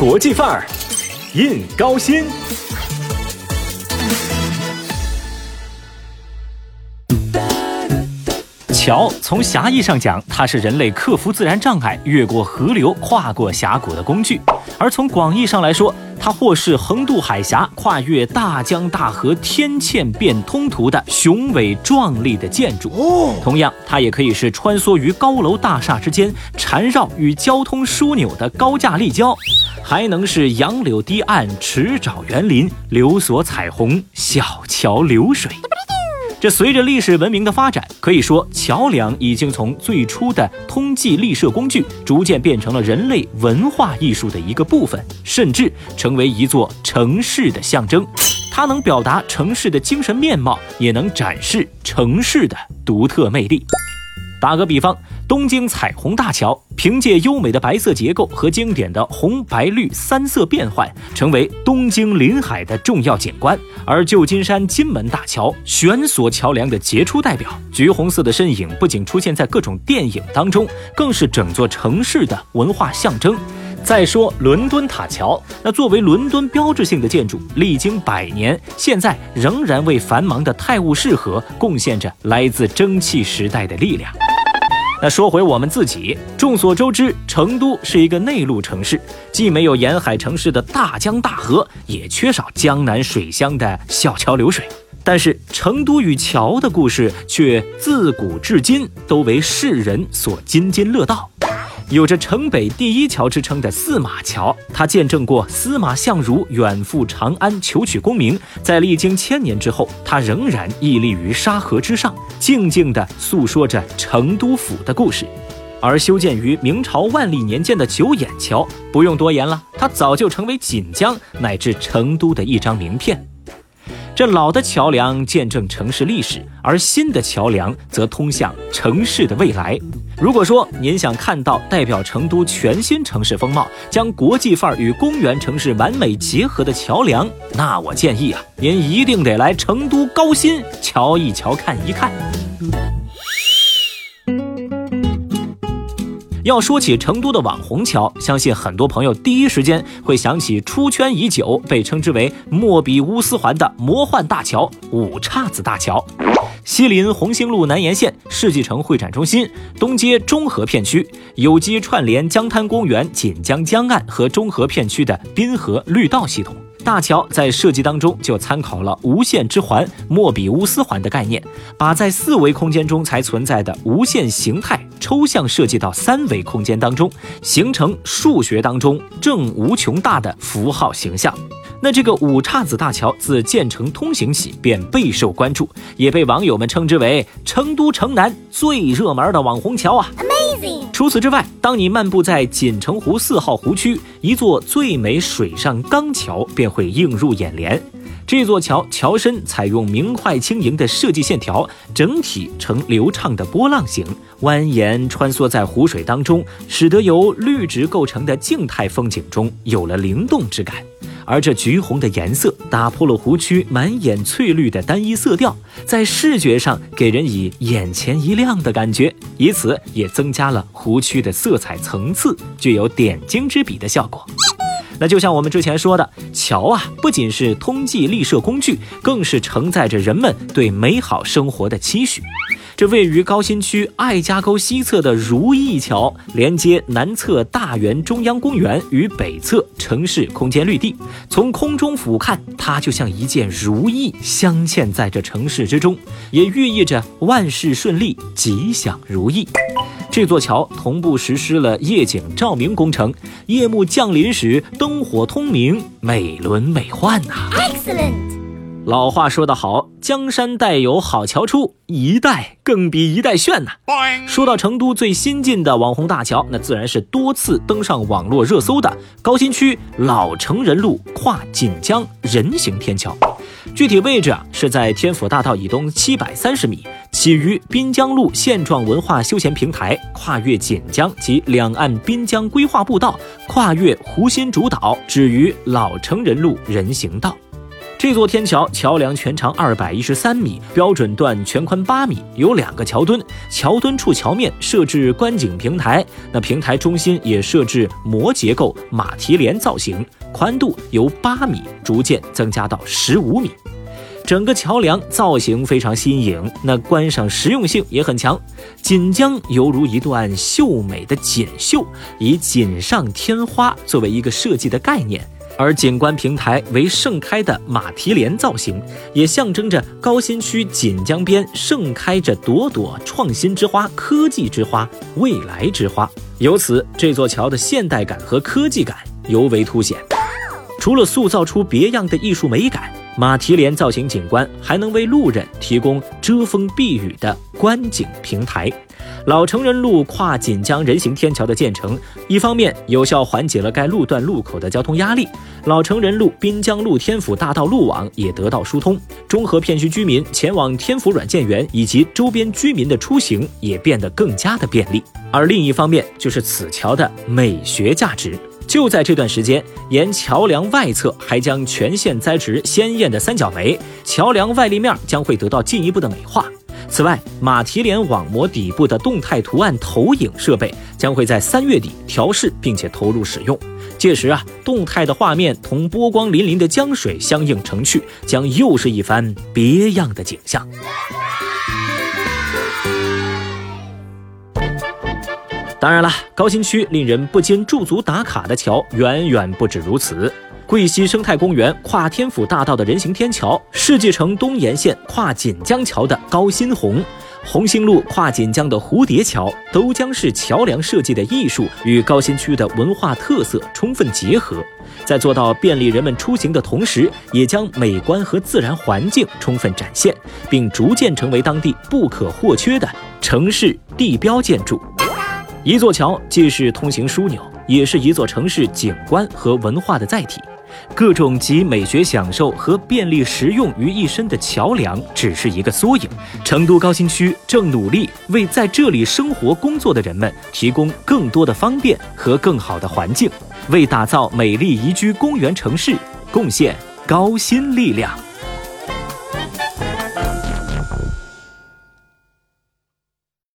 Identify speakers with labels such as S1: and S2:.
S1: 国际范儿，印高新。桥从狭义上讲，它是人类克服自然障碍、越过河流、跨过峡谷的工具；而从广义上来说，它或是横渡海峡、跨越大江大河、天堑变通途的雄伟壮丽的建筑。同样，它也可以是穿梭于高楼大厦之间、缠绕与交通枢纽的高架立交，还能是杨柳堤岸、池沼园林、流索彩虹、小桥流水。这随着历史文明的发展，可以说桥梁已经从最初的通济立设工具，逐渐变成了人类文化艺术的一个部分，甚至成为一座城市的象征。它能表达城市的精神面貌，也能展示城市的独特魅力。打个比方。东京彩虹大桥凭借优美的白色结构和经典的红白绿三色变换，成为东京临海的重要景观。而旧金山金门大桥悬索桥梁的杰出代表，橘红色的身影不仅出现在各种电影当中，更是整座城市的文化象征。再说伦敦塔桥，那作为伦敦标志性的建筑，历经百年，现在仍然为繁忙的泰晤士河贡献着来自蒸汽时代的力量。那说回我们自己，众所周知，成都是一个内陆城市，既没有沿海城市的大江大河，也缺少江南水乡的小桥流水。但是，成都与桥的故事却自古至今都为世人所津津乐道。有着城北第一桥之称的司马桥，它见证过司马相如远赴长安求取功名，在历经千年之后，它仍然屹立于沙河之上，静静地诉说着成都府的故事。而修建于明朝万历年间的九眼桥，不用多言了，它早就成为锦江乃至成都的一张名片。这老的桥梁见证城市历史，而新的桥梁则通向城市的未来。如果说您想看到代表成都全新城市风貌、将国际范儿与公园城市完美结合的桥梁，那我建议啊，您一定得来成都高新瞧一瞧、看一看。要说起成都的网红桥，相信很多朋友第一时间会想起出圈已久、被称之为莫比乌斯环的魔幻大桥——五岔子大桥。西临红星路南沿线世纪城会展中心，东接中和片区，有机串联江滩公园、锦江江岸和中和片区的滨河绿道系统。大桥在设计当中就参考了无限之环、莫比乌斯环的概念，把在四维空间中才存在的无限形态抽象设计到三维空间当中，形成数学当中正无穷大的符号形象。那这个五岔子大桥自建成通行起便备受关注，也被网友们称之为成都城南最热门的网红桥啊！Amazing。除此之外，当你漫步在锦城湖四号湖区，一座最美水上钢桥便会映入眼帘。这座桥桥身采用明快轻盈的设计线条，整体呈流畅的波浪形，蜿蜒穿梭在湖水当中，使得由绿植构成的静态风景中有了灵动之感。而这橘红的颜色打破了湖区满眼翠绿的单一色调，在视觉上给人以眼前一亮的感觉，以此也增加了湖区的色彩层次，具有点睛之笔的效果。那就像我们之前说的，桥啊，不仅是通济立设工具，更是承载着人们对美好生活的期许。这位于高新区爱家沟西侧的如意桥，连接南侧大园中央公园与北侧城市空间绿地。从空中俯瞰，它就像一件如意镶嵌在这城市之中，也寓意着万事顺利、吉祥如意。这座桥同步实施了夜景照明工程，夜幕降临时灯火通明，美轮美奂呐。Excellent。老话说得好，江山代有好桥出，一代更比一代炫呐。说到成都最新进的网红大桥，那自然是多次登上网络热搜的高新区老成人路跨锦江人行天桥。具体位置啊，是在天府大道以东七百三十米，起于滨江路现状文化休闲平台，跨越锦江及两岸滨江规划步道，跨越湖心主岛，止于老成人路人行道。这座天桥桥梁全长二百一十三米，标准段全宽八米，有两个桥墩，桥墩处桥面设置观景平台，那平台中心也设置模结构马蹄莲造型，宽度由八米逐渐增加到十五米。整个桥梁造型非常新颖，那观赏实用性也很强。锦江犹如一段秀美的锦绣，以锦上添花作为一个设计的概念，而景观平台为盛开的马蹄莲造型，也象征着高新区锦江边盛开着朵朵创新之花、科技之花、未来之花。由此，这座桥的现代感和科技感尤为凸显。除了塑造出别样的艺术美感。马蹄莲造型景观还能为路人提供遮风避雨的观景平台。老成人路跨锦江人行天桥的建成，一方面有效缓解了该路段路口的交通压力，老成人路滨江路天府大道路网也得到疏通，中和片区居民前往天府软件园以及周边居民的出行也变得更加的便利。而另一方面，就是此桥的美学价值。就在这段时间，沿桥梁外侧还将全线栽植鲜艳的三角梅，桥梁外立面将会得到进一步的美化。此外，马蹄莲网膜底部的动态图案投影设备将会在三月底调试并且投入使用，届时啊，动态的画面同波光粼粼的江水相映成趣，将又是一番别样的景象。当然了，高新区令人不禁驻足打卡的桥远远不止如此。桂溪生态公园跨天府大道的人行天桥，世纪城东沿线跨锦江桥的高新红，红星路跨锦江的蝴蝶桥，都将是桥梁设计的艺术与高新区的文化特色充分结合，在做到便利人们出行的同时，也将美观和自然环境充分展现，并逐渐成为当地不可或缺的城市地标建筑。一座桥既是通行枢纽，也是一座城市景观和文化的载体。各种集美学享受和便利实用于一身的桥梁，只是一个缩影。成都高新区正努力为在这里生活工作的人们提供更多的方便和更好的环境，为打造美丽宜居公园城市贡献高新力量。